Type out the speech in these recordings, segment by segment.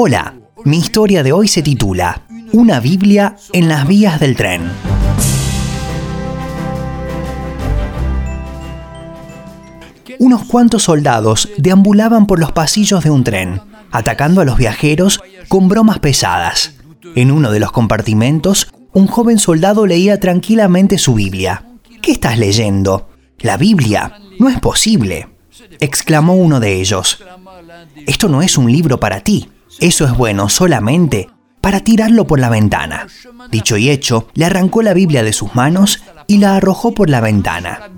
Hola, mi historia de hoy se titula Una Biblia en las vías del tren. Unos cuantos soldados deambulaban por los pasillos de un tren, atacando a los viajeros con bromas pesadas. En uno de los compartimentos, un joven soldado leía tranquilamente su Biblia. ¿Qué estás leyendo? La Biblia. No es posible. exclamó uno de ellos. Esto no es un libro para ti. Eso es bueno solamente para tirarlo por la ventana. Dicho y hecho, le arrancó la Biblia de sus manos y la arrojó por la ventana.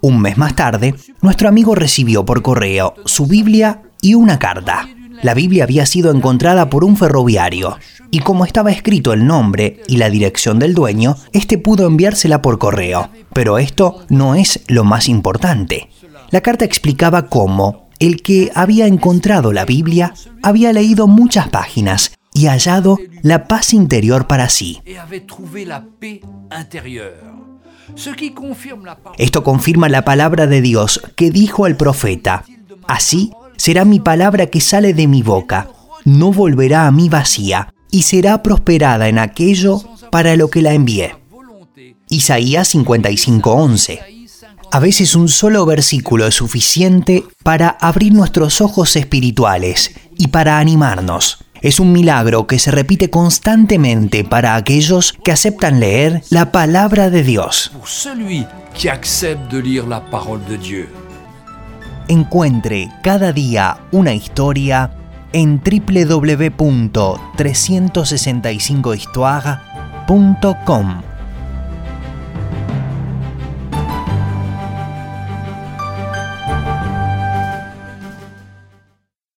Un mes más tarde, nuestro amigo recibió por correo su Biblia y una carta. La Biblia había sido encontrada por un ferroviario, y como estaba escrito el nombre y la dirección del dueño, este pudo enviársela por correo. Pero esto no es lo más importante. La carta explicaba cómo el que había encontrado la Biblia había leído muchas páginas y hallado la paz interior para sí. Esto confirma la palabra de Dios que dijo al profeta, así será mi palabra que sale de mi boca, no volverá a mí vacía, y será prosperada en aquello para lo que la envié. Isaías 55:11 a veces un solo versículo es suficiente para abrir nuestros ojos espirituales y para animarnos. Es un milagro que se repite constantemente para aquellos que aceptan leer la palabra de Dios. Encuentre cada día una historia en www.365histoire.com.